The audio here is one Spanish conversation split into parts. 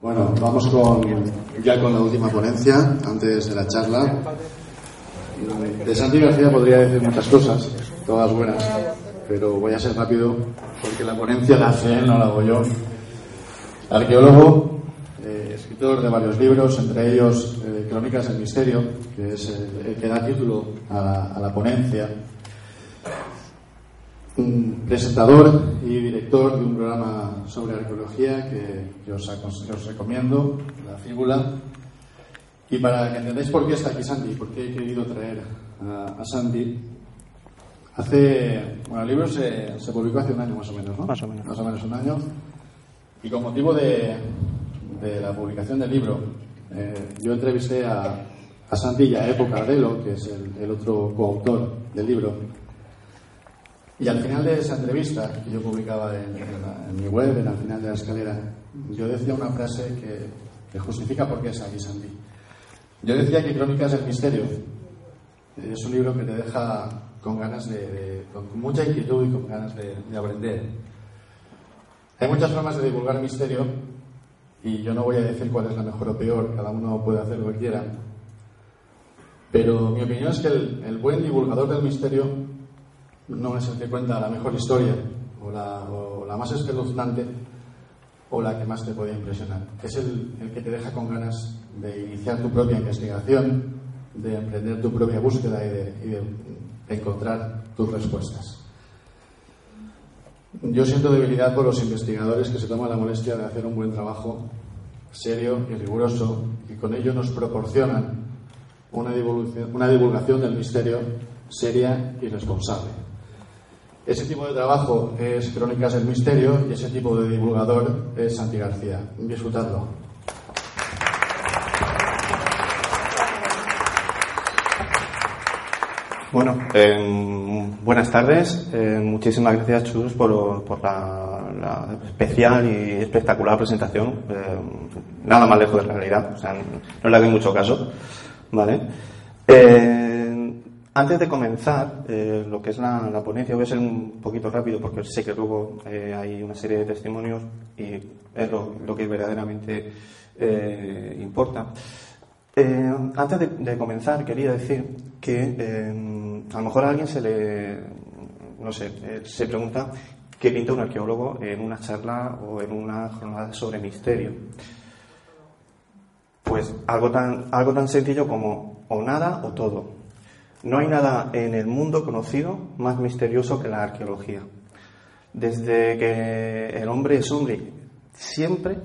Bueno, vamos con, ya con la última ponencia, antes de la charla. De Santi García podría decir muchas cosas, todas buenas, pero voy a ser rápido porque la ponencia la hace él, no la hago yo. Arqueólogo, eh, escritor de varios libros, entre ellos eh, Crónicas del Misterio, que es el, que da título a la ponencia. Un presentador y director de un programa sobre arqueología que, que os, acon- que os recomiendo, La Fíbula. Y para que entendáis por qué está aquí Sandy, por qué he querido traer a, a Sandy, hace. Bueno, el libro se, se publicó hace un año más o menos, ¿no? Más o menos. Más o menos un año. Y con motivo de, de la publicación del libro, eh, yo entrevisté a, a Santi y a Epo Cardelo, que es el, el otro coautor del libro. Y al final de esa entrevista, que yo publicaba en, en la- en mi web, en al final de la escalera, yo decía una frase que, que justifica por qué es aquí Santi. Yo decía que Crónicas del Misterio es un libro que te deja con ganas de, de- con mucha inquietud y con ganas de, de aprender. Hay muchas formas de divulgar misterio y yo no voy a decir cuál es la mejor o peor, cada uno puede hacer lo que quiera. Pero mi opinión es que el, el buen divulgador del misterio no es el que cuenta la mejor historia o la, más espeluznante o la que más te puede impresionar. Es el, que te deja con ganas de iniciar tu propia investigación, de emprender tu propia búsqueda y de, encontrar tus respuestas. Yo siento debilidad por los investigadores que se toman la molestia de hacer un buen trabajo serio y riguroso y con ello nos proporcionan una divulgación del misterio seria y responsable. Ese tipo de trabajo es Crónicas del Misterio y ese tipo de divulgador es Santi García. Disfrutadlo. Bueno, eh, buenas tardes. Eh, muchísimas gracias, Chus, por, la, especial y espectacular presentación. Eh, nada más lejos de la realidad. O sea, no le hago mucho caso. ¿Vale? Antes de comenzar eh, lo que es la, ponencia, voy a ser un poquito rápido porque sé que luego eh, hay una serie de testimonios y es lo, que verdaderamente eh, importa. Antes de, comenzar, quería decir que a lo mejor a alguien se le, no sé, se pregunta qué pinta un arqueólogo en una charla o en una jornada sobre misterio. Pues algo tan, algo tan sencillo como o nada o todo. No hay nada en el mundo conocido más misterioso que la arqueología. Desde que el hombre es hombre, siempre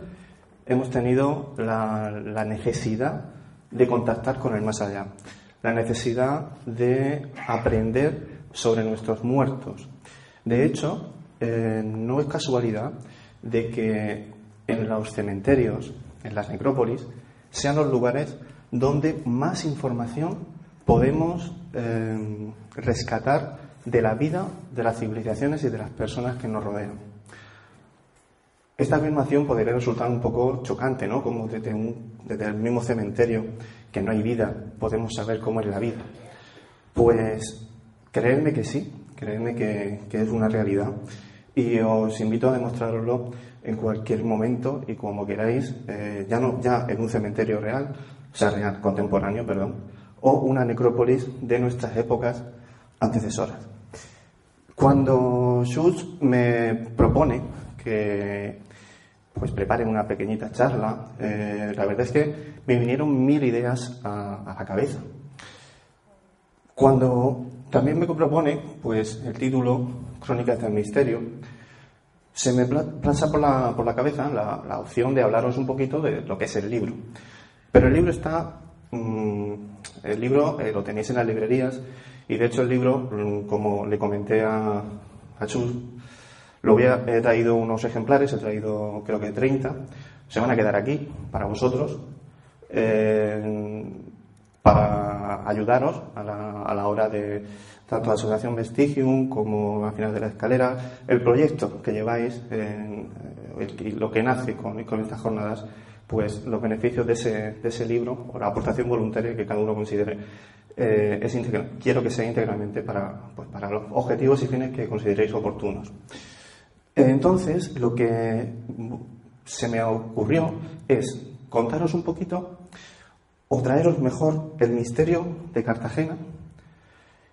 hemos tenido la, necesidad de contactar con el más allá, la necesidad de aprender sobre nuestros muertos. De hecho, eh, no es casualidad de que en los cementerios, en las necrópolis, sean los lugares donde más información podemos eh, rescatar de la vida, de las civilizaciones y de las personas que nos rodean. Esta afirmación podría resultar un poco chocante, ¿no? Como desde, el mismo cementerio, que no hay vida, podemos saber cómo es la vida. Pues creedme que sí, creedme que, es una realidad. Y os invito a demostrarlo en cualquier momento y como queráis, eh, ya, no, ya en un cementerio real, o sea, real, contemporáneo, perdón, o una necrópolis de nuestras épocas antecesoras. Cuando Schultz me propone que pues preparen una pequeñita charla, eh, la verdad es que me vinieron mil ideas a, a la cabeza. Cuando también me propone pues el título Crónicas del Misterio, se me pasa por la, por la cabeza la, la opción de hablaros un poquito de lo que es el libro. Pero el libro está, el libro eh, lo tenéis en las librerías. Y de hecho el libro, mm, como le comenté a, a lo voy a- he traído unos ejemplares, he traído creo que 30, se van a quedar aquí para vosotros, eh, para ayudaros a la, a la hora de tanto la Asociación Vestigium como al final de la escalera, el proyecto que lleváis el- y lo que nace con estas jornadas, pues los beneficios de ese, de ese libro o la aportación voluntaria que cada uno considere. eh, es quiero que sea íntegramente para, pues, para los objetivos y fines que consideréis oportunos. Entonces, lo que se me ocurrió es contaros un poquito o traeros mejor el misterio de Cartagena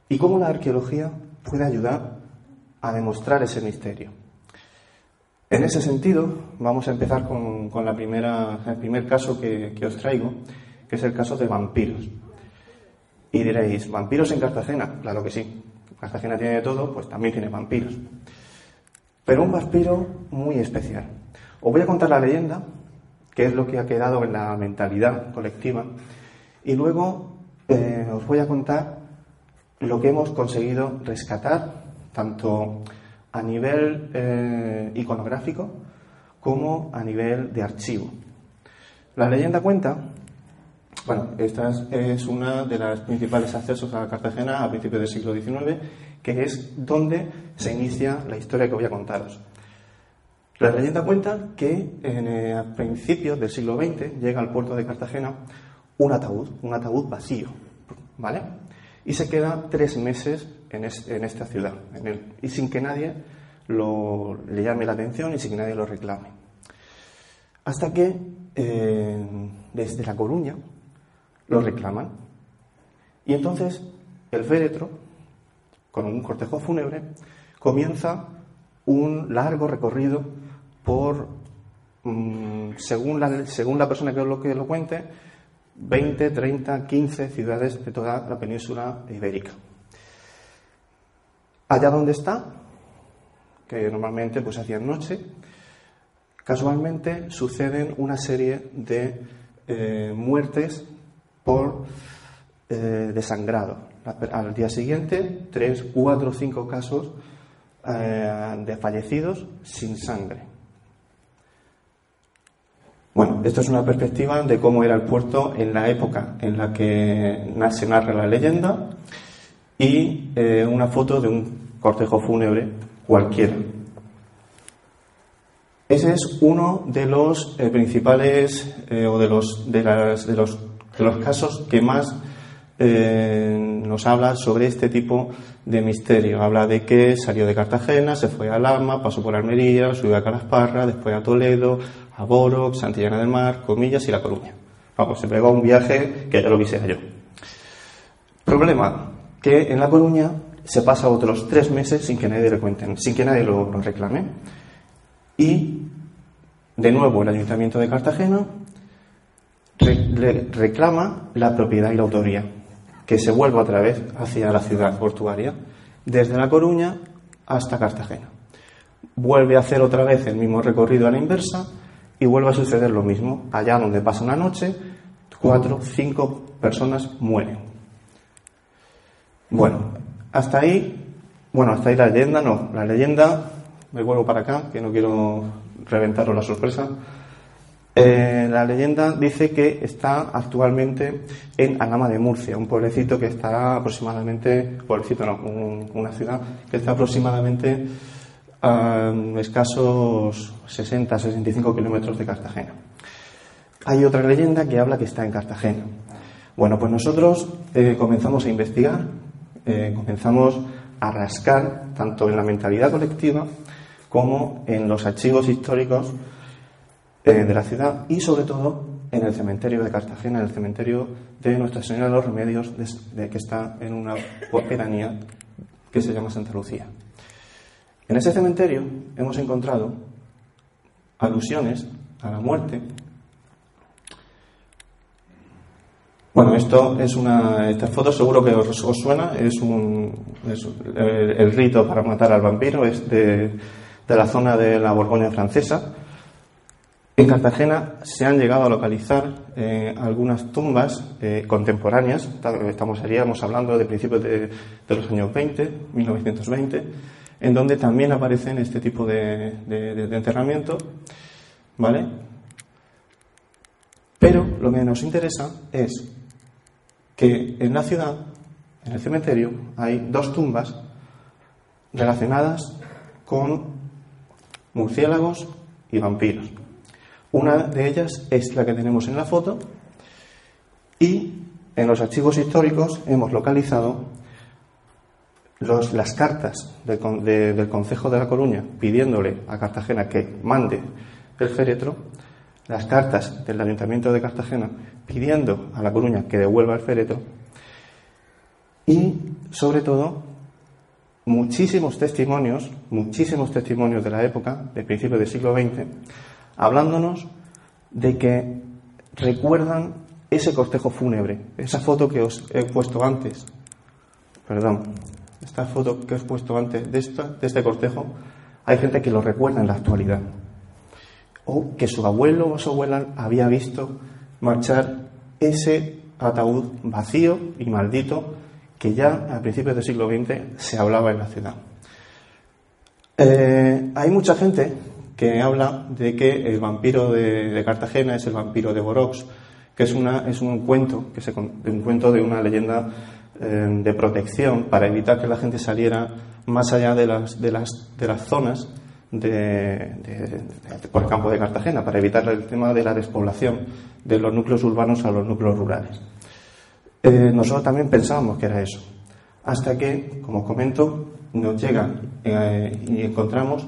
y cómo la arqueología puede ayudar a demostrar ese misterio. En ese sentido, vamos a empezar con, la primera, el primer caso que, que os traigo, que es el caso de vampiros. Y diréis, ¿vampiros en Cartagena? Claro que sí. Cartagena tiene de todo, pues también tiene vampiros. Pero un vampiro muy especial. Os voy a contar la leyenda, que es lo que ha quedado en la mentalidad colectiva, y luego eh, os voy a contar lo que hemos conseguido rescatar, tanto a nivel eh, iconográfico como a nivel de archivo. La leyenda cuenta, bueno, esta es una de las principales accesos a Cartagena a principios del siglo XIX, que es donde se inicia la historia que voy a contaros. La leyenda cuenta que en, eh, a principios del siglo XX llega al puerto de Cartagena un ataúd, un ataúd vacío, ¿vale? Y se queda tres meses en, esta ciudad, y sin que nadie le llame la atención y sin que nadie lo reclame. Hasta que eh, desde La Coruña lo reclaman. Y entonces el féretro, con un cortejo fúnebre, comienza un largo recorrido por, mm, según, la, según la persona que lo, que lo cuente, 20, 30, 15 ciudades de toda la península ibérica. Allá donde está, que normalmente pues hacían noche, casualmente suceden una serie de eh, muertes por eh, desangrado. Al día siguiente, tres, cuatro, cinco casos eh, de fallecidos sin sangre. Bueno, esto es una perspectiva de cómo era el puerto en la época en la que se narra la leyenda y una foto de un cortejo fúnebre cualquiera. Ese es uno de los eh, principales eh, o de los, de, las, de, los, de los casos que más nos habla sobre este tipo de misterio. Habla de que salió de Cartagena, se fue a Lama, pasó por Almería, subió a Calasparra, después a Toledo, a Boro, Santillana del Mar, Comillas y La Coruña. Vamos, se pegó un viaje que ya lo quisiera yo. Problema, que en La Coruña se pasa otros tres meses sin que nadie le cuente, sin que nadie lo, reclame. Y, de nuevo, el Ayuntamiento de Cartagena reclama la propiedad y la autoría, que se vuelva otra vez hacia la ciudad portuaria, desde La Coruña hasta Cartagena. Vuelve a hacer otra vez el mismo recorrido a la inversa y vuelve a suceder lo mismo. Allá donde pasa una noche, cuatro, cinco personas mueren. Bueno, hasta ahí, bueno, hasta ahí la leyenda, no, la leyenda, me vuelvo para acá, que no quiero reventaros la sorpresa. Eh, la leyenda dice que está actualmente en Alama de Murcia, un pueblecito que está aproximadamente, pueblecito no, una ciudad que está aproximadamente a escasos 60-65 kilómetros de Cartagena. Hay otra leyenda que habla que está en Cartagena. Bueno, pues nosotros eh, comenzamos a investigar, eh, comenzamos a rascar tanto en la mentalidad colectiva como en los archivos históricos eh, de la ciudad y sobre todo en el cementerio de Cartagena, en el cementerio de Nuestra Señora de los Remedios, que está en una pedanía que se llama Santa Lucía. En ese cementerio hemos encontrado alusiones a la muerte. Bueno, esto es una. Esta foto seguro que os, suena. Es un. el, rito para matar al vampiro es de, la zona de la Borgoña francesa. En Cartagena se han llegado a localizar eh, algunas tumbas eh, contemporáneas. Estamos, estaríamos hablando de principios de, de los años 20, 1920 en donde también aparecen este tipo de, enterramiento, ¿vale? Pero lo que nos interesa es que en la ciudad, en el cementerio, hay dos tumbas relacionadas con murciélagos y vampiros. Una de ellas es la que tenemos en la foto y en los archivos históricos hemos localizado las cartas del, del Consejo de la Coruña pidiéndole a Cartagena que mande el féretro, las cartas del Ayuntamiento de Cartagena pidiendo a La Coruña que devuelva el féretro y, sobre todo, muchísimos testimonios, muchísimos testimonios de la época, del principio del siglo XX, hablándonos de que recuerdan ese cortejo fúnebre, esa foto que os he puesto antes, perdón, esta foto que os he puesto antes de, esta, de este cortejo, hay gente que lo recuerda en la actualidad. O que su abuelo o su abuela había visto marchar ese ataúd vacío y maldito que ya a principios del siglo XX se hablaba en la ciudad. Eh, hay mucha gente que habla de que el vampiro de, Cartagena es el vampiro de Borox, que es, una, es un cuento, que se, un cuento de una leyenda eh, de protección para evitar que la gente saliera más allá de las, de las, de las zonas por el campo de Cartagena, para evitar el tema de la despoblación de los núcleos urbanos a los núcleos rurales. Eh, nosotros también pensábamos que era eso, hasta que, como comento, nos llegan eh, y encontramos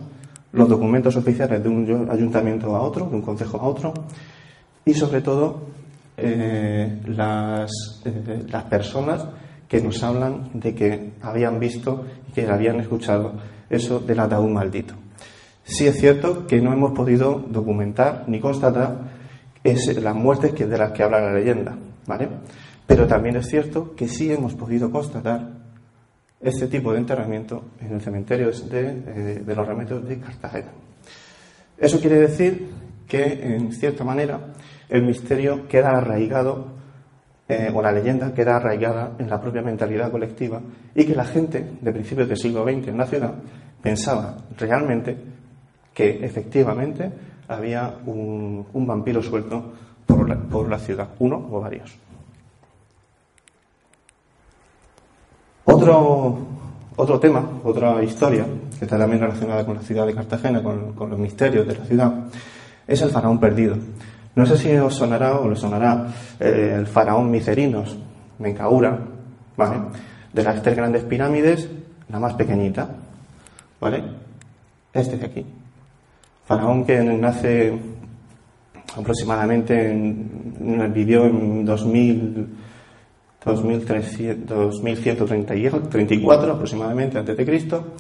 los documentos oficiales de un ayuntamiento a otro, de un concejo a otro, y sobre todo eh, las personas que nos hablan de que habían visto y que habían escuchado eso del ataúd maldito. Sí es cierto que no hemos podido documentar ni constatar las muertes de las que habla la leyenda, ¿vale? Pero también es cierto que sí hemos podido constatar este tipo de enterramiento en el cementerio de, los remedios de Cartagena. Eso quiere decir que, en cierta manera, el misterio queda arraigado, eh, o la leyenda queda arraigada en la propia mentalidad colectiva, y que la gente de principios del siglo XX en la ciudad pensaba realmente que efectivamente había un, vampiro suelto por la ciudad, uno o varios. Otro, otro tema, otra historia, que está también relacionada con la ciudad de Cartagena, con, los misterios de la ciudad, es el faraón perdido. No sé si os sonará o le sonará eh, el faraón Micerinos, Menkaura, ¿vale? De las tres grandes pirámides, la más pequeñita, ¿vale? Este de aquí. Faraón que nace aproximadamente, en, vivió en 2000 2134 aproximadamente antes de Cristo.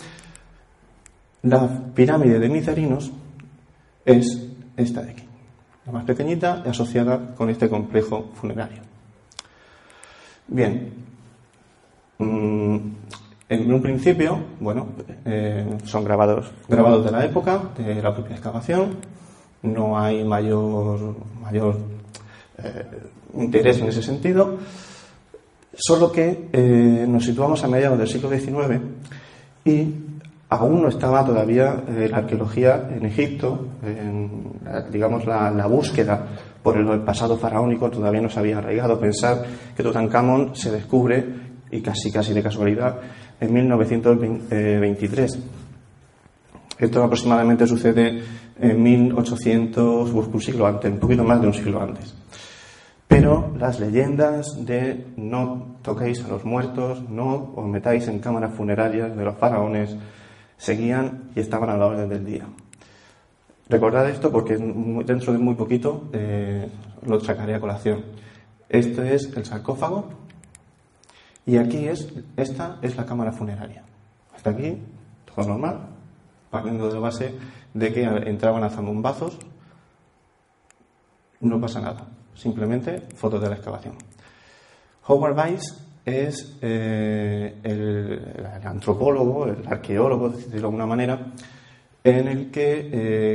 La pirámide de Micerinos es esta de aquí, la más pequeñita y asociada con este complejo funerario. Bien, mm, en un principio, bueno, eh, son grabados, grabados de la época, de la propia excavación, no hay mayor, mayor eh, interés en ese sentido. Solo que eh, nos situamos a mediados del siglo XIX y aún no estaba todavía la arqueología en Egipto, digamos la, búsqueda por el, pasado faraónico todavía no se había arraigado. Pensar que Tutankamón se descubre, y casi casi de casualidad, en 1923. Esto aproximadamente sucede en 1800, un siglo antes, un poquito más de un siglo antes. Pero las leyendas de no toquéis a los muertos, no os metáis en cámaras funerarias de los faraones, seguían y estaban a la orden del día. Recordad esto porque dentro de muy poquito eh, lo sacaré a colación. Este es el sarcófago y aquí es, esta es la cámara funeraria. Hasta aquí, todo normal, partiendo de la base de que entraban a zambumbazos, no pasa nada simplemente fotos de la excavación. Howard Weiss es eh, el, antropólogo, el arqueólogo, de alguna manera, en el que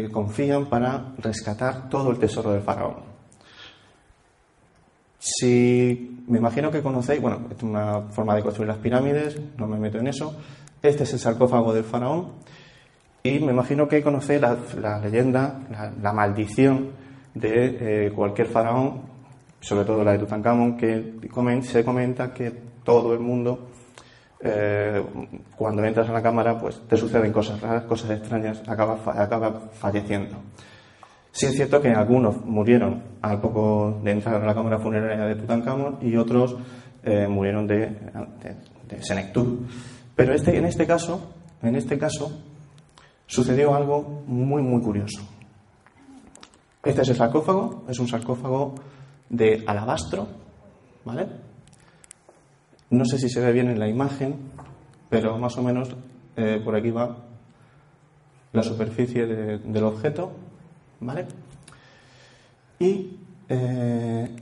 eh, confían para rescatar todo el tesoro del faraón. Si me imagino que conocéis, bueno, es una forma de construir las pirámides, no me meto en eso. Este es el sarcófago del faraón y me imagino que conocéis la, leyenda, la maldición de eh, cualquier faraón, sobre todo la de Tutankamón, que se comenta que todo el mundo, eh, cuando entras a la cámara, pues te suceden cosas raras, cosas extrañas, acaba, acaba falleciendo. Sí es cierto que algunos murieron al poco de entrar a la cámara funeraria de Tutankamón y otros eh, murieron de, de, senectud. Pero este, en este caso, en este caso, sucedió algo muy muy curioso. Este es el sarcófago, es un sarcófago de alabastro, ¿vale? No sé si se ve bien en la imagen, pero más o menos eh, por aquí va la superficie del objeto, ¿vale? Y eh,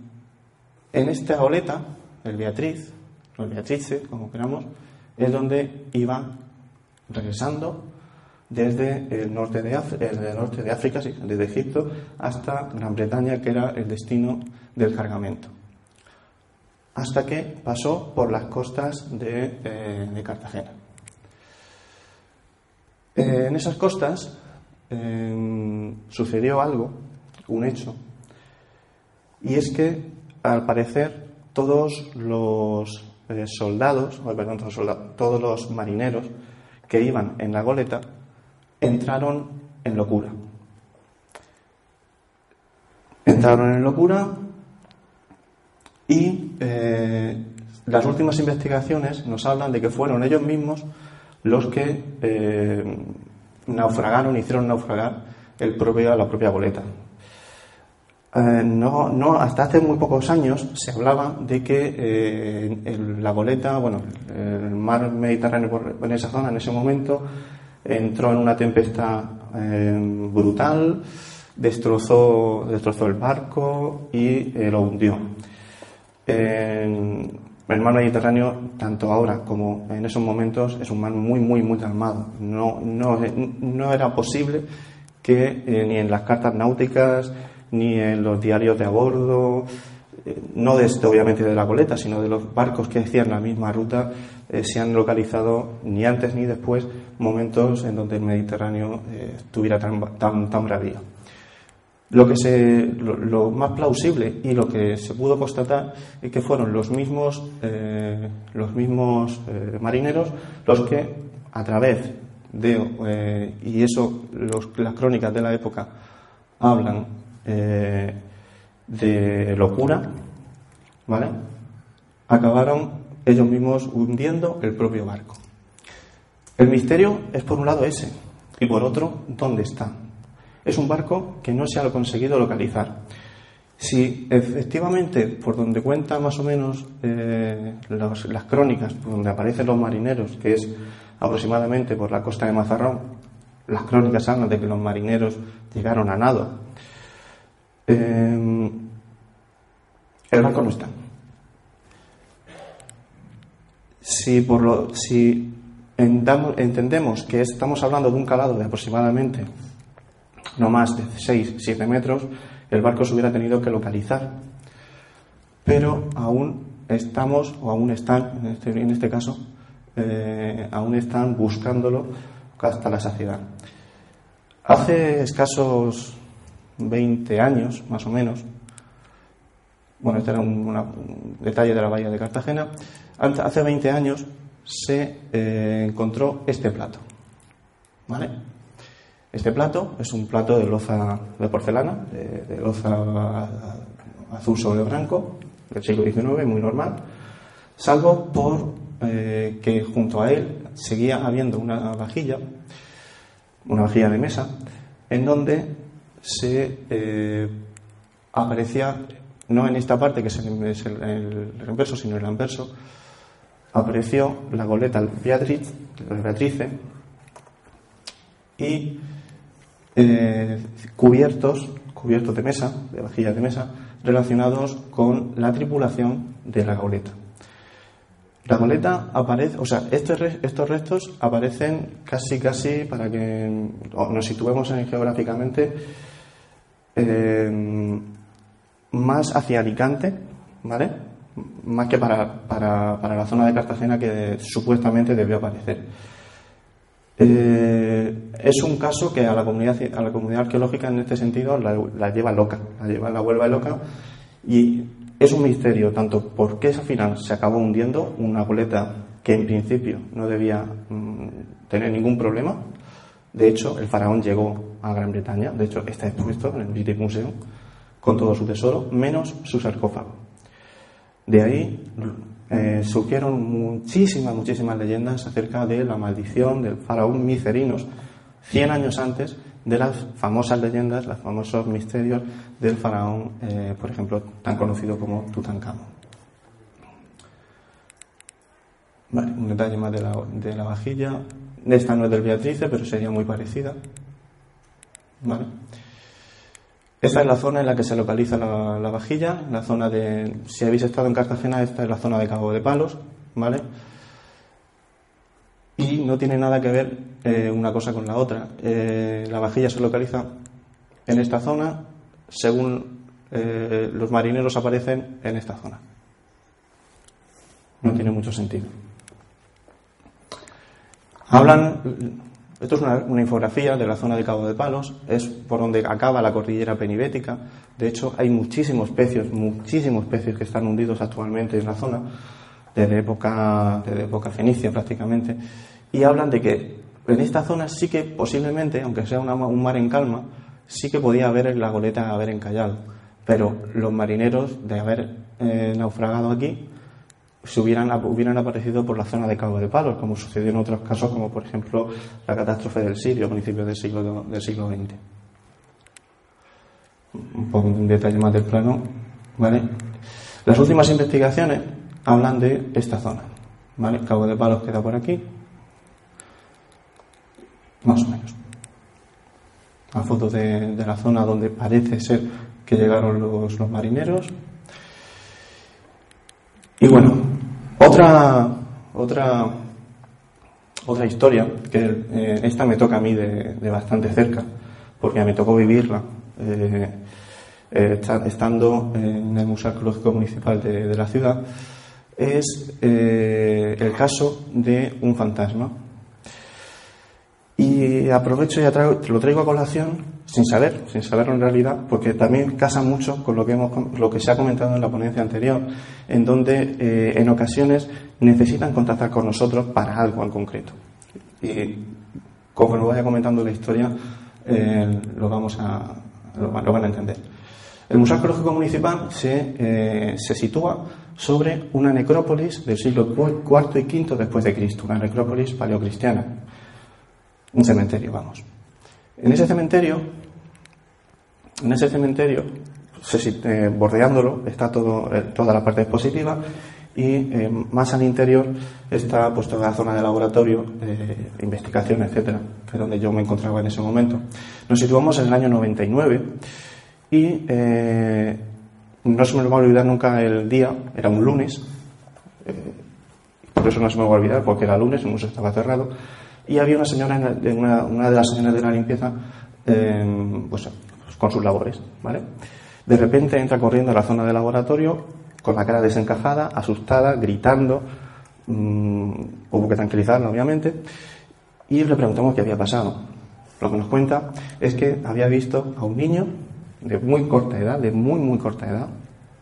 en esta oleta, el Beatriz, o el Beatrice, como queramos, es donde iba regresando desde el norte de, África, norte de África, desde Egipto, hasta Gran Bretaña, que era el destino del cargamento. Hasta que pasó por las costas de, eh, Cartagena. Eh, en esas costas sucedió algo, un hecho, y es que, al parecer, todos los eh, soldados, perdón, todos, todos los marineros que iban en la goleta entraron en locura. Entraron en locura y eh, las últimas investigaciones nos hablan de que fueron ellos mismos los que eh, naufragaron, hicieron naufragar el propio, la propia goleta. Eh, no, no, hasta hace muy pocos años se hablaba de que la goleta, bueno, el mar Mediterráneo en esa zona en ese momento entró en una tempestad eh, brutal, destrozó, destrozó el barco y eh, lo hundió. el mar Mediterráneo, tanto ahora como en esos momentos, es un mar muy, muy, muy calmado. No, no, no era posible que eh, ni en las cartas náuticas, ni en los diarios de a bordo, no de este, obviamente de la goleta, sino de los barcos que hacían la misma ruta, eh, se han localizado ni antes ni después momentos en donde el Mediterráneo eh, estuviera tan, tan, tan bravío. Lo, que se, lo, más plausible y lo que se pudo constatar es que fueron los mismos, eh, los mismos marineros los que, a través de, y eso las crónicas de la época hablan de locura, ¿vale? Acabaron ellos mismos hundiendo el propio barco. El misterio es por un lado ese y por otro, ¿dónde está? Es un barco que no se ha conseguido localizar. Si efectivamente, por donde cuenta más o menos eh, las crónicas, por donde aparecen los marineros, que es aproximadamente por la costa de Mazarrón, las crónicas hablan de que los marineros llegaron a nado. Eh, el barco no está. Si, por lo, si entendemos que estamos hablando de un calado de aproximadamente no más de 6-7 metros, el barco se hubiera tenido que localizar. Pero aún estamos, o aún están, en este, en este caso, eh, aún están buscándolo hasta la saciedad. Hace escasos 20 años, más o menos, bueno, este era un detalle de la bahía de Cartagena, hace 20 años se eh, encontró este plato. ¿Vale? Este plato es un plato de loza de porcelana, de, loza azul sobre blanco, del siglo XIX, muy normal, salvo por eh, que junto a él seguía habiendo una vajilla, una vajilla de mesa, en donde se eh, aparecía, no en esta parte que es el, es el, el reverso, sino el anverso, apareció la goleta Beatriz, Beatrice y eh, cubiertos, cubiertos de mesa, de vajillas de mesa, relacionados con la tripulación de la goleta. La goleta aparece, o sea, estos, estos restos aparecen casi, casi, para que nos situemos en, geográficamente, eh, más hacia Alicante, ¿vale? más que para, para, para, la zona de Cartagena que supuestamente debió aparecer. Eh, es un caso que a la comunidad, a la comunidad arqueológica en este sentido la, lleva loca, la lleva la vuelva loca y es un misterio tanto por qué al final se acabó hundiendo una goleta que en principio no debía mm, tener ningún problema, De hecho, el faraón llegó a Gran Bretaña, de hecho está expuesto en el British Museum con todo su tesoro, menos su sarcófago. De ahí eh, surgieron muchísimas, muchísimas leyendas acerca de la maldición del faraón Micerinos, 100 años antes de las famosas leyendas, los famosos misterios del faraón, eh, por ejemplo, tan conocido como Tutankamón. Vale, un detalle más de la, de la vajilla. Esta no es del Beatrice, pero sería muy parecida. Vale. Esta es la zona en la que se localiza la, vajilla, la zona de, si habéis estado en Cartagena, esta es la zona de Cabo de Palos, ¿vale? No tiene nada que ver eh, una cosa con la otra. Eh, la vajilla se localiza en esta zona, según eh, los marineros aparecen en esta zona. No tiene mucho sentido. Hablan, esto es una, infografía de la zona de Cabo de Palos, es por donde acaba la cordillera penibética. De hecho, hay muchísimos pecios, muchísimos pecios que están hundidos actualmente en la zona, desde época, desde época fenicia prácticamente. Y hablan de que en esta zona sí que posiblemente, aunque sea un mar en calma, sí que podía haber la goleta haber encallado. Pero los marineros de haber eh, naufragado aquí se hubieran, aparecido por la zona de Cabo de Palos, como sucedió en otros casos, como por ejemplo la catástrofe del Sirio a principios del siglo, del siglo XX. Un poco un detalle más del plano. ¿vale? Las últimas investigaciones hablan de esta zona. ¿vale? Cabo de Palos queda por aquí. Más o menos. La foto de, la zona donde parece ser que llegaron los, los marineros. Y bueno, otra, otra, otra historia, que eh, esta me toca a mí de, bastante cerca, porque me tocó vivirla, eh, eh, estando en el Museo Arqueológico Municipal de, la ciudad, es el caso de un fantasma. Y aprovecho y lo traigo a colación sin saber, sin saberlo en realidad, porque también casa mucho con lo que, hemos, lo que se ha comentado en la ponencia anterior, en donde eh, en ocasiones necesitan contactar con nosotros para algo en concreto. Y como lo vaya comentando la historia, eh, lo, vamos a, lo, van a entender. El Museo Arqueológico Municipal se, eh, se sitúa sobre una necrópolis del siglo IV y V después de Cristo, una necrópolis paleocristiana, un cementerio, vamos. En ese cementerio, en ese cementerio, eh, bordeándolo, está todo, eh, toda la parte expositiva y eh, más al interior está pues, toda la zona de laboratorio, investigación, etcétera, que es donde yo me encontraba en ese momento. Nos situamos en el año 99 y no se me va a olvidar nunca el día, era un lunes, por eso no se me va a olvidar, porque era lunes, el museo estaba cerrado, y había una señora, una, una de las señoras de la limpieza, em, pues, con sus labores, ¿vale? De repente entra corriendo a la zona de laboratorio con la cara desencajada, asustada, gritando. Mm, hubo que tranquilizarla, obviamente. Y le preguntamos qué había pasado. Lo que nos cuenta es que había visto a un niño de muy corta edad, de muy, muy corta edad,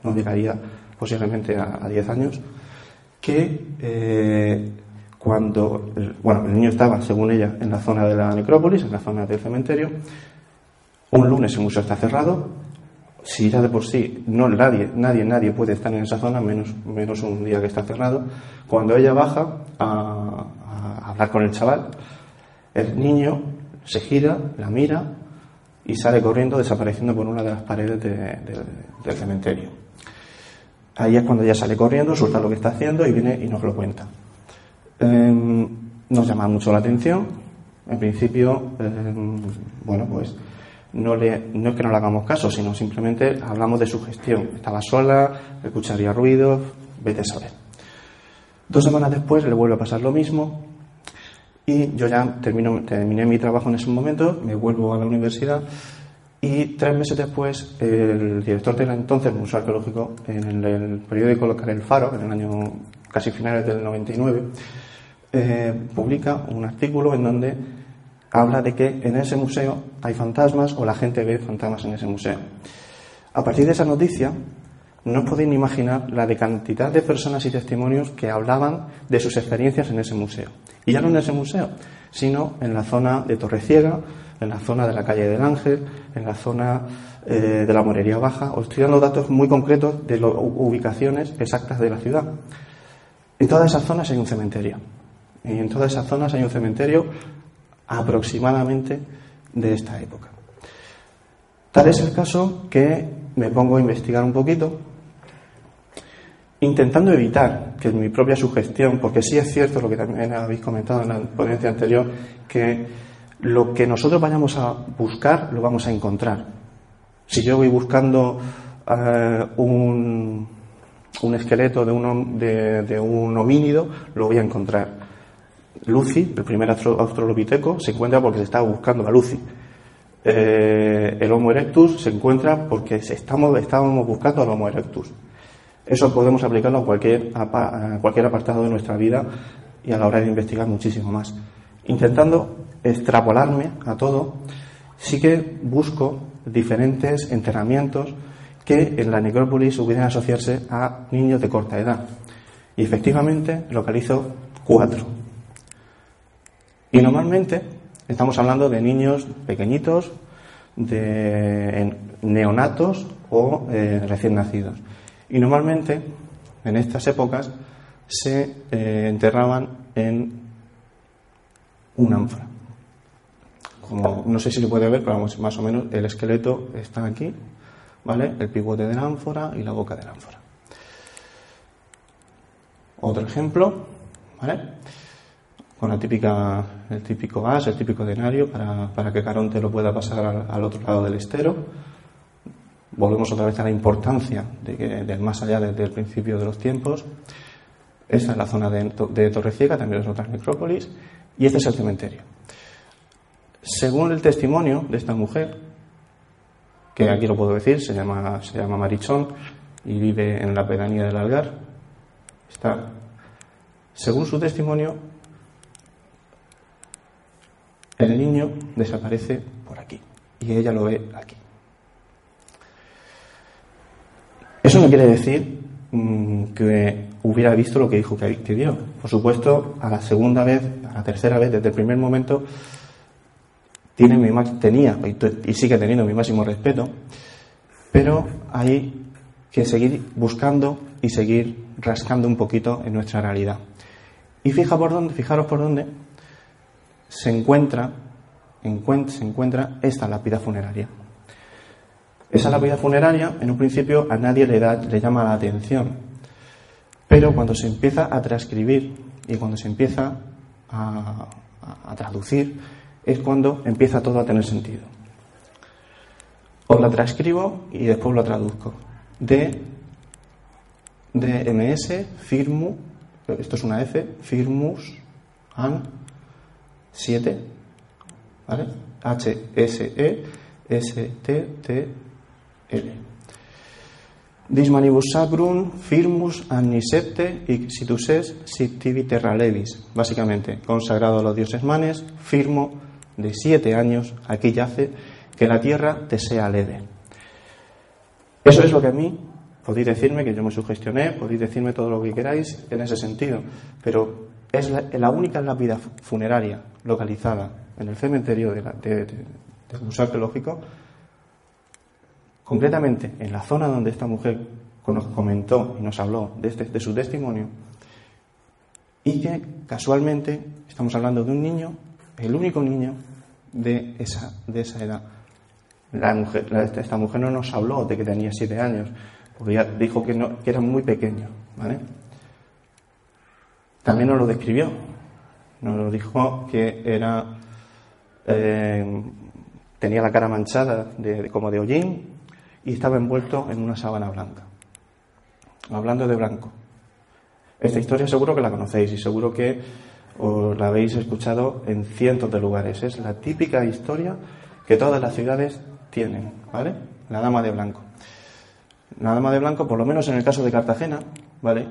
no llegaría posiblemente a, 10 años, que eh, cuando, bueno, el niño estaba, según ella, en la zona de la necrópolis, en la zona del cementerio, un lunes el museo está cerrado, si ya de por sí no nadie, nadie, nadie puede estar en esa zona, menos, menos un día que está cerrado, cuando ella baja a, hablar con el chaval, el niño se gira, la mira y sale corriendo, desapareciendo por una de las paredes del cementerio. Ahí es cuando ella sale corriendo, suelta lo que está haciendo y viene y nos lo cuenta. Em, nos llama mucho la atención. En principio, em, bueno, pues no, le, no es que no le hagamos caso, sino simplemente hablamos de su gestión. Estaba sola, escucharía ruidos, vete a saber. Dos semanas después le vuelve a pasar lo mismo y yo ya terminé mi trabajo en ese momento, me vuelvo a la universidad y tres meses después el director de la entonces Museo Arqueológico en el, periódico local El Faro, en el año casi finales del 99, eh, publica un artículo en donde habla de que en ese museo hay fantasmas o la gente ve fantasmas en ese museo. A partir de esa noticia, no os podéis ni imaginar la de cantidad de personas y testimonios que hablaban de sus experiencias en ese museo. Y ya no en ese museo, sino en la zona de Torreciega, en la zona de la calle del Ángel, en la zona eh, de la Morería Baja. Os estoy dando datos muy concretos de las ubicaciones exactas de la ciudad. En todas esas zonas hay un cementerio. Y en todas esas zonas hay un cementerio aproximadamente de esta época. Tal es el caso que me pongo a investigar un poquito, intentando evitar que mi propia sugestión, porque sí es cierto lo que también habéis comentado en la ponencia anterior, que lo que nosotros vayamos a buscar lo vamos a encontrar. Si yo voy buscando eh, un, esqueleto de un, de, un homínido, lo voy a encontrar. Lucy, el primer australopiteco, se encuentra porque se estaba buscando a Lucy. Eh, el Homo erectus se encuentra porque estamos, estábamos buscando al Homo erectus. Eso podemos aplicarlo a cualquier, a cualquier apartado de nuestra vida y a la hora de investigar muchísimo más. Intentando extrapolarme a todo, sí que busco diferentes entrenamientos que en la necrópolis pudieran asociarse a niños de corta edad. Y efectivamente localizo cuatro. Y normalmente estamos hablando de niños pequeñitos, de neonatos o eh, recién nacidos. Y normalmente en estas épocas se eh, enterraban en un ánfora como no sé si se puede ver, pero vamos, más o menos el esqueleto está aquí, ¿vale? El pivote de la ánfora y la boca de la ánfora. Otro ejemplo, ¿vale? Con la típica, el típico gas, el típico denario, para, para que Caronte lo pueda pasar al, otro lado del estero. Volvemos otra vez a la importancia de que, del más allá desde el principio de los tiempos. Esta es la zona de, de también es otra necrópolis, y este es el cementerio. Según el testimonio de esta mujer, que aquí lo puedo decir, se llama, se llama Marichón y vive en la pedanía del Algar, está, según su testimonio, el niño desaparece por aquí y ella lo ve aquí. Eso no quiere decir mm, que hubiera visto lo que dijo que vio. Por supuesto, a la segunda vez, a la tercera vez, desde el primer momento, tiene mi, tenía y sigue teniendo mi máximo respeto, pero hay que seguir buscando y seguir rascando un poquito en nuestra realidad. Y fija por dónde, fijaros por dónde se encuentra, se encuentra esta lápida funeraria. Esa lápida funeraria, en un principio, a nadie le, da, le llama la atención, pero cuando se empieza a transcribir y cuando se empieza a traducir, es cuando empieza todo a tener sentido. Os la transcribo y después lo traduzco. D, DMS, firmu, esto es una F, firmus, an, 7, ¿vale? H, S, E, S, T, T, L. Dismanibus sacrum, firmus, annisepte, es sictivi terra levis. Básicamente, consagrado a los dioses manes, firmo, de siete años, aquí yace, que la tierra te sea leve. Eso es lo que a mí podéis decirme, que yo me sugestioné, podéis decirme todo lo que queráis en ese sentido, pero es la, única lápida funeraria localizada en el cementerio de del Museo Arqueológico, concretamente en la zona donde esta mujer comentó y nos habló de, este, de su testimonio, y que casualmente estamos hablando de un niño el único niño de esa, de esa edad. La mujer, esta mujer no nos habló de que tenía siete años, porque dijo que, no, que era muy pequeño. ¿vale? También nos lo describió, nos lo dijo que era eh, tenía la cara manchada de, como de hollín y estaba envuelto en una sábana blanca. Hablando de blanco. Esta historia seguro que la conocéis y seguro que os la habéis escuchado en cientos de lugares. Es la típica historia que todas las ciudades tienen, ¿vale? La dama de blanco. La dama de blanco, por lo menos en el caso de Cartagena, ¿vale?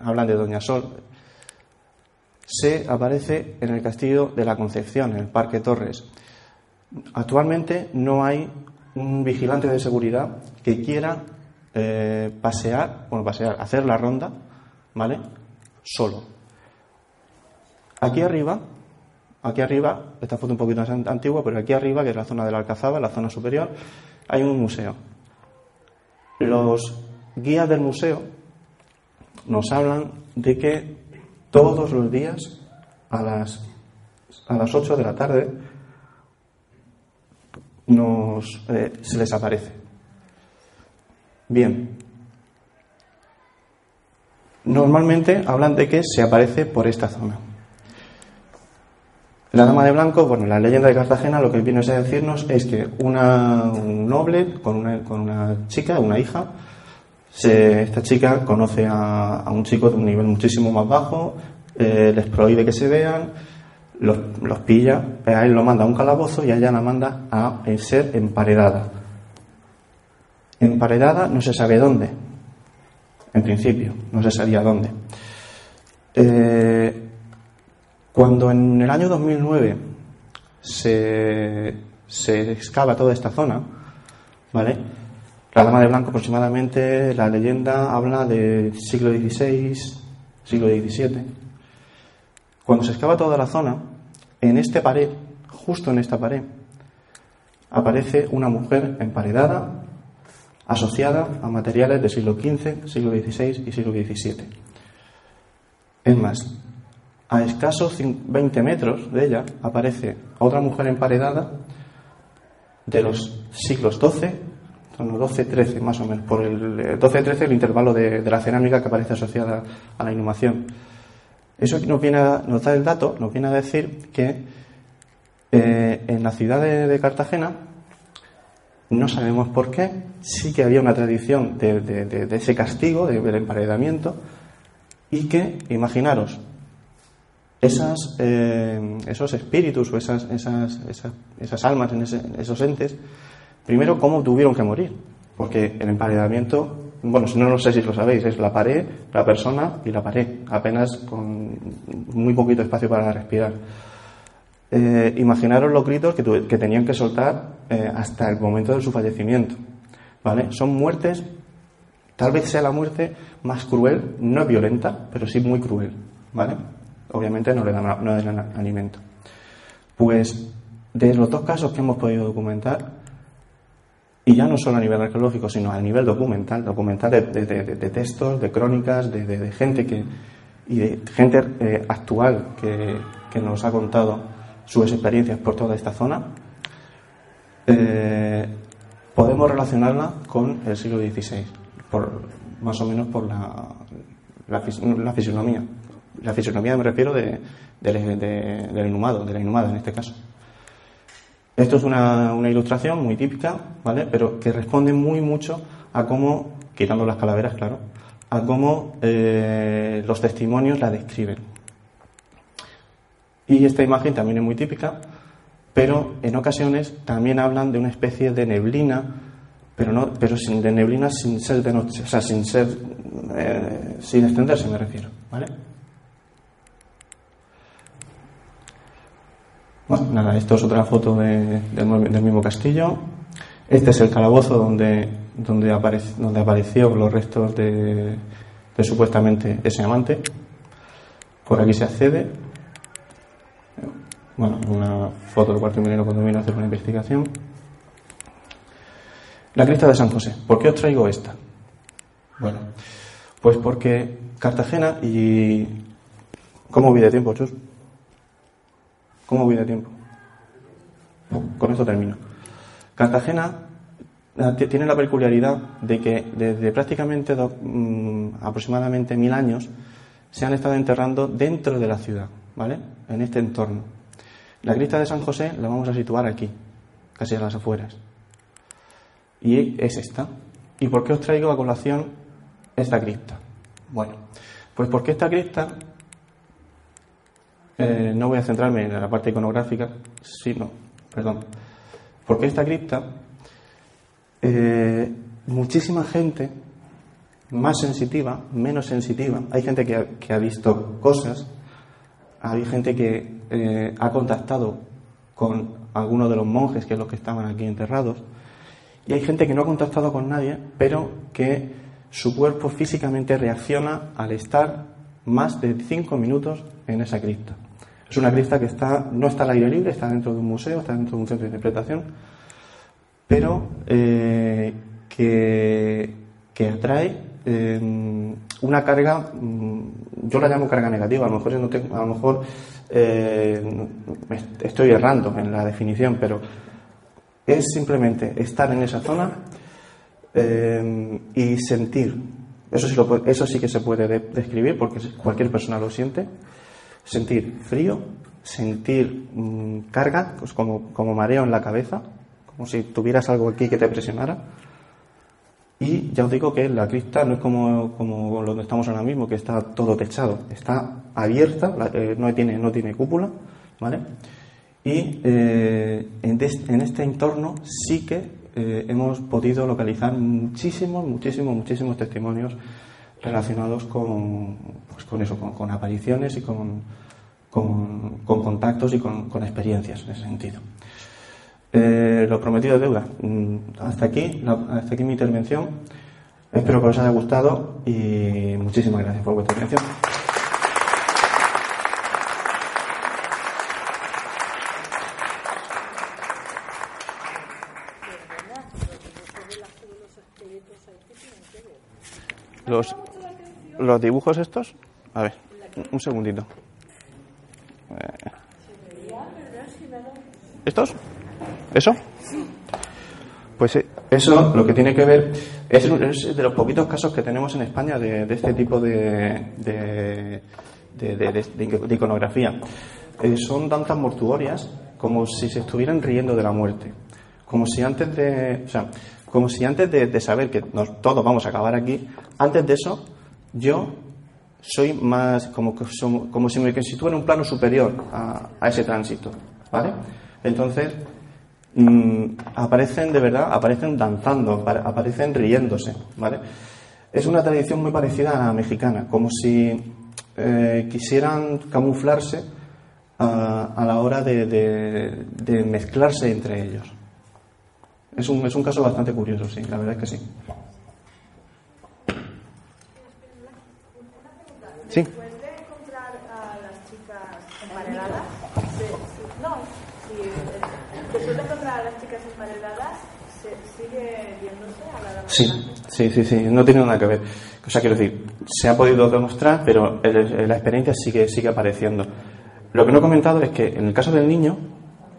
Hablan de Doña Sol. Se aparece en el castillo de la Concepción, en el Parque Torres. Actualmente no hay un vigilante de seguridad que quiera eh, pasear, bueno, pasear, hacer la ronda, ¿vale? Solo Aquí arriba, aquí arriba, esta foto un poquito más antigua, pero aquí arriba, que es la zona de la Alcazaba, la zona superior, hay un museo. Los guías del museo nos hablan de que todos los días a las, a las 8 de la tarde nos, eh, se les aparece. Bien. Normalmente hablan de que se aparece por esta zona. La dama de blanco, bueno, la leyenda de Cartagena lo que viene a decirnos es que una, un noble con una, con una chica, una hija, esta chica conoce a, un chico de un nivel muchísimo más bajo, eh, les prohíbe que se vean, los, pilla, a él lo manda a un calabozo y a ella la manda a ser emparedada. Emparedada no se sabe dónde, en principio, no se sabía dónde. Eh, cuando en el año 2009 se, se excava toda esta zona, ¿vale? La Dama de Blanco aproximadamente, la leyenda habla del siglo XVI, siglo XVII. Cuando se excava toda la zona, en este pared, justo en esta pared, aparece una mujer emparedada, asociada a materiales del siglo XV, siglo XVI y siglo XVII. Es más, a escasos 20 metros de ella aparece otra mujer emparedada de los siglos XII, son 12-13 más o menos, por el 12-13 el intervalo de, la cerámica que aparece asociada a la inhumación. Eso nos, viene a, nos da el dato, nos viene a decir que eh, en la ciudad de, Cartagena, no sabemos por qué, sí que había una tradición de, ese castigo, del emparedamiento, y que, imaginaros, esas, eh, esos espíritus o esas, esas, esas, almas en, esos entes, primero, cómo tuvieron que morir. Porque el emparedamiento, bueno, no, no sé si lo sabéis, es la pared, la persona y la pared, apenas con muy poquito espacio para respirar. Eh, imaginaros los gritos que, que tenían que soltar eh, hasta el momento de su fallecimiento. ¿Vale? Son muertes, tal vez sea la muerte más cruel, no violenta, pero sí muy cruel. ¿Vale? obviamente no le dan, no le dan alimento. Pues de los dos casos que hemos podido documentar, y ya no solo a nivel arqueológico, sino a nivel documental, documental de, textos, de crónicas, de, gente que y de gente eh, actual que, nos ha contado sus experiencias por toda esta zona, eh, podemos relacionarla con el siglo XVI, por, más o menos por la, la fisionomía. La fisonomía me refiero de, del inhumado, de la inhumada en este caso. Esto es una, ilustración muy típica, ¿vale? Pero que responde muy mucho a cómo, quitando las calaveras, claro, a cómo eh, los testimonios la describen. Y esta imagen también es muy típica, pero en ocasiones también hablan de una especie de neblina, pero no, pero sin, de neblina sin ser de noche, o sea, sin ser, eh, sin extenderse me refiero, ¿vale? Bueno, nada, esto es otra foto del, mismo castillo. Este es el calabozo donde, donde, donde apareció los restos de, supuestamente ese amante. Por aquí se accede. Bueno, una foto del cuarto milenio cuando vino a hacer una investigación. La crista de San José. ¿Por qué os traigo esta? Bueno, pues porque Cartagena y... ¿Cómo vi de tiempo, Chus? ¿Cómo voy de tiempo? Con esto termino. Cartagena eh, tiene la peculiaridad de que desde prácticamente mm, aproximadamente mil años se han estado enterrando dentro de la ciudad, ¿vale? En este entorno. La cripta de San José la vamos a situar aquí, casi a las afueras. Y es esta. ¿Y por qué os traigo a colación esta cripta? Bueno, pues porque esta cripta eh, no voy a centrarme en la parte iconográfica, sino, perdón, porque esta cripta, eh, muchísima gente más sensitiva, menos sensitiva, hay gente que ha, visto cosas, hay gente que eh, ha contactado con algunos de los monjes, que es los que estaban aquí enterrados, y hay gente que no ha contactado con nadie, pero que su cuerpo físicamente reacciona al estar más de cinco minutos en esa cripta. Es una cripta que está, no está al aire libre, está dentro de un museo, está dentro de un centro de interpretación, pero eh, que, atrae eh, una carga, mm, yo la llamo carga negativa, a lo mejor, no a lo mejor eh, estoy errando en la definición, pero es simplemente estar en esa zona y sentir. Eso sí, eso sí que se puede describir porque cualquier persona lo siente sentir frío, sentir mm, carga, pues como, como mareo en la cabeza, como si tuvieras algo aquí que te presionara. Y ya os digo que la cripta no es como, como donde estamos ahora mismo, que está todo techado, está abierta, eh, no, tiene, no tiene cúpula, ¿vale? Y eh, en, este entorno sí que eh, hemos podido localizar muchísimos, muchísimos, muchísimos testimonios relacionados con, pues con eso, con, apariciones y con, con, contactos y con, experiencias en ese sentido. Eh, lo prometido de deuda. Mm, hasta aquí, hasta aquí mi intervención. Espero que os haya gustado y muchísimas gracias por vuestra atención. Los, los dibujos estos, a ver, un segundito. Eh. ¿Estos? ¿Eso? Pues eh, eso lo que tiene que ver es, de los poquitos casos que tenemos en España de, este tipo de, de, de iconografía. Eh, son tantas mortuorias como si se estuvieran riendo de la muerte. Como si antes de, o sea, como si antes de, saber que todos vamos a acabar aquí, antes de eso, yo soy más como, como si me sitúe en un plano superior a, ese tránsito, ¿vale? Entonces, mm, aparecen de verdad, aparecen danzando, aparecen riéndose, ¿vale? Es una tradición muy parecida a la mexicana, como si eh, quisieran camuflarse a, la hora de, mezclarse entre ellos. Es un, es un caso bastante curioso, sí, la verdad es que. Sí. ¿Puede encontrar a las chicas emparedadas? No, si después de encontrar a las chicas emparedadas, ¿sigue viéndose a la Sí, sí, sí, sí, no tiene nada que ver. O sea, quiero decir, se ha podido demostrar, pero la experiencia sigue, sigue apareciendo. Lo que no he comentado es que en el caso del niño,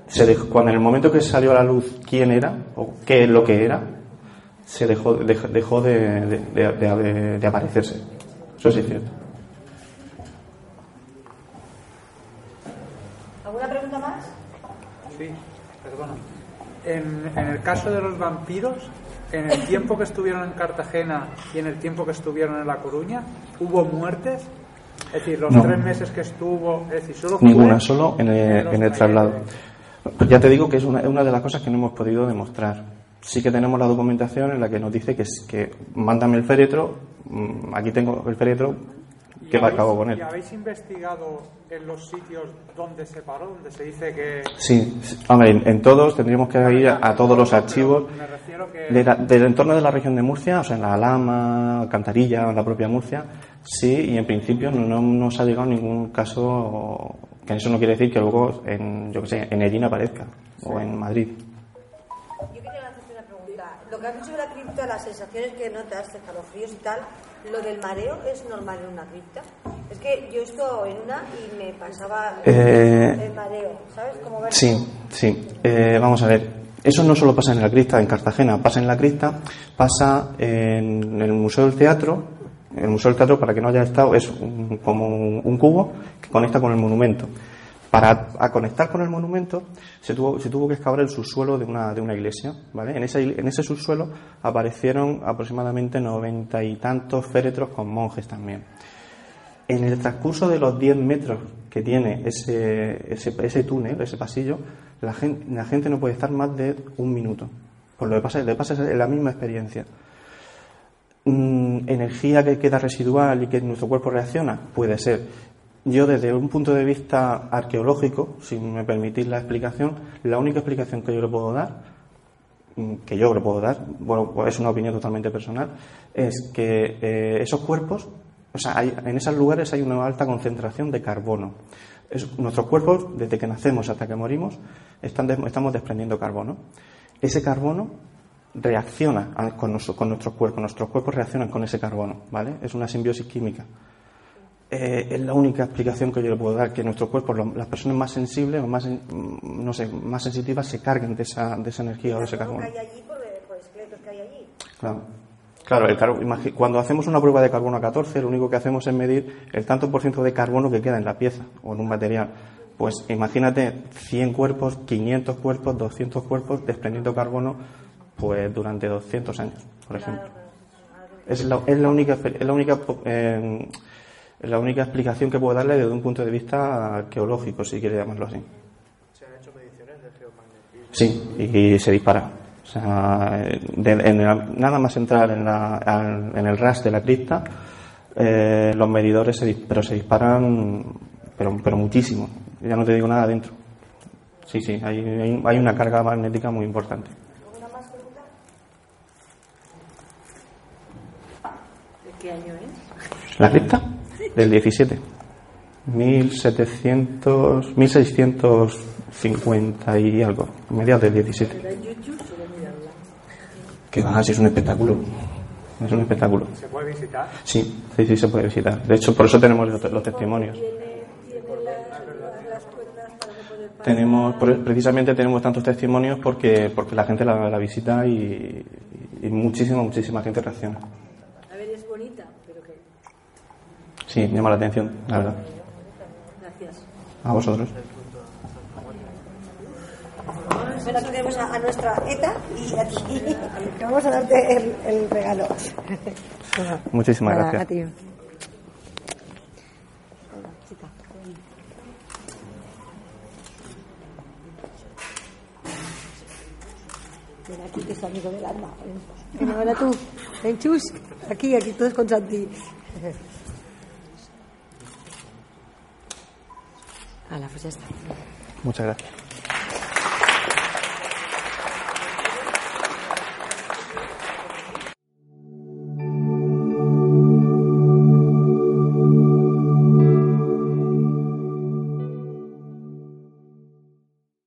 se cuando en el momento que salió a la luz quién era o qué es lo que era, se dejó, dejó de, de, de aparecerse. Eso sí es cierto. En, el caso de los vampiros, en el tiempo que estuvieron en Cartagena y en el tiempo que estuvieron en La Coruña, ¿hubo muertes? Es decir, los tres meses que estuvo, es decir, solo Ninguna, solo en el, traslado. ya te digo que es una, una, de las cosas que no hemos podido demostrar. Sí que tenemos la documentación en la que nos dice que, que mándame el féretro, mm, aquí tengo el féretro, ¿Qué va a cabo con él? ¿Y habéis investigado en los sitios donde se paró, donde se dice que...? Sí, hombre, en, todos tendríamos que ir a, todos los archivos del entorno de la región de Murcia, o sea, en la Alama, Cantarilla, la propia Murcia, sí, y en principio no, nos ha llegado ningún caso, que eso no quiere decir que luego, en, yo que sé, en Ellín aparezca, o en Madrid. Que has dicho de la cripta, las sensaciones que notas, escalofríos y tal, ¿Lo del mareo es normal en una cripta? Es que yo estoy en una y me pasaba eh, el mareo, ¿sabes? Como ver sí, sí. Eh, vamos a ver. Eso no solo pasa en la cripta en Cartagena, pasa en la cripta, pasa en el Museo del Teatro. El Museo del Teatro, para que no haya estado, es como un cubo que conecta con el monumento. Para conectar con el monumento se tuvo, que excavar el subsuelo de una, de una iglesia. En, ese, subsuelo aparecieron aproximadamente noventa y tantos féretros con monjes también. En el transcurso de los diez metros que tiene ese, túnel, ese pasillo, la gente, la gente, no puede estar más de un minuto. Por lo que pasa, le pasa es la misma experiencia. Mm, energía que queda residual y que nuestro cuerpo reacciona, puede ser yo desde un punto de vista arqueológico, si me permitís la explicación, la única explicación que yo le puedo dar, mm, que yo le puedo dar, bueno, pues es una opinión totalmente personal, es que eh, esos cuerpos o sea, hay- en esos lugares hay una alta concentración de carbono. Es- nuestros cuerpos, desde que nacemos hasta que morimos, están des- estamos desprendiendo carbono. Ese carbono reacciona con, nuestro- con nuestros cuerpos, nuestros cuerpos reaccionan con ese carbono, ¿vale? Es una simbiosis química. Eh, es la única explicación que yo le puedo dar, que nuestros cuerpos, lo- las personas más sensibles o más, mm, no sé, más sensitivas, se carguen de esa, de esa energía o de ese carbono carbono. que hay allí por, por esqueletos que hay allí. Claro. Claro, el carbo- imagi- cuando hacemos una prueba de carbono a 14, lo único que hacemos es medir el tanto por ciento de carbono que queda en la pieza o en un material. Pues imagínate 100 cuerpos, 500 cuerpos, 200 cuerpos desprendiendo carbono pues durante 200 años, por ejemplo. Es la, es la única, es la única, eh, la única explicación que puedo darle desde un punto de vista arqueológico, si quiere llamarlo así. Se han hecho mediciones de geomagnetismo. Sí, y, se dispara. O sea, de- en la- nada más entrar en, la, en el RAS de la cripta, eh, los medidores se, pero se disparan, pero, pero muchísimo. Ya no te digo nada dentro. Sí, sí, hay, hay, hay una carga magnética muy importante. ¿De qué año es? ¿La cripta? Del 17. 1700, 1650 y algo, mediados del 17. ¿Era en YouTube? Solo mirarla. Que va, si es un espectáculo. Es un espectáculo. ¿Se puede visitar? Sí, sí, sí se puede visitar. De hecho, por eso tenemos los, los testimonios. Tenemos, precisamente tenemos tantos testimonios porque, porque la gente la, la visita y, y muchísima, muchísima gente reacciona. A ver, es bonita, pero que. Sí, llama la atención, la verdad. Gracias. A vosotros. Bueno, aquí tenemos a, a nuestra ETA y a ti. Vamos a darte el, el regalo. Muchísimas Nada, gracias. A ti. Ven aquí, que es amigo del alma. Ven, tú. Ven, chus. Aquí, aquí, todos con Santi. Hala, pues ya está. Muchas gracias.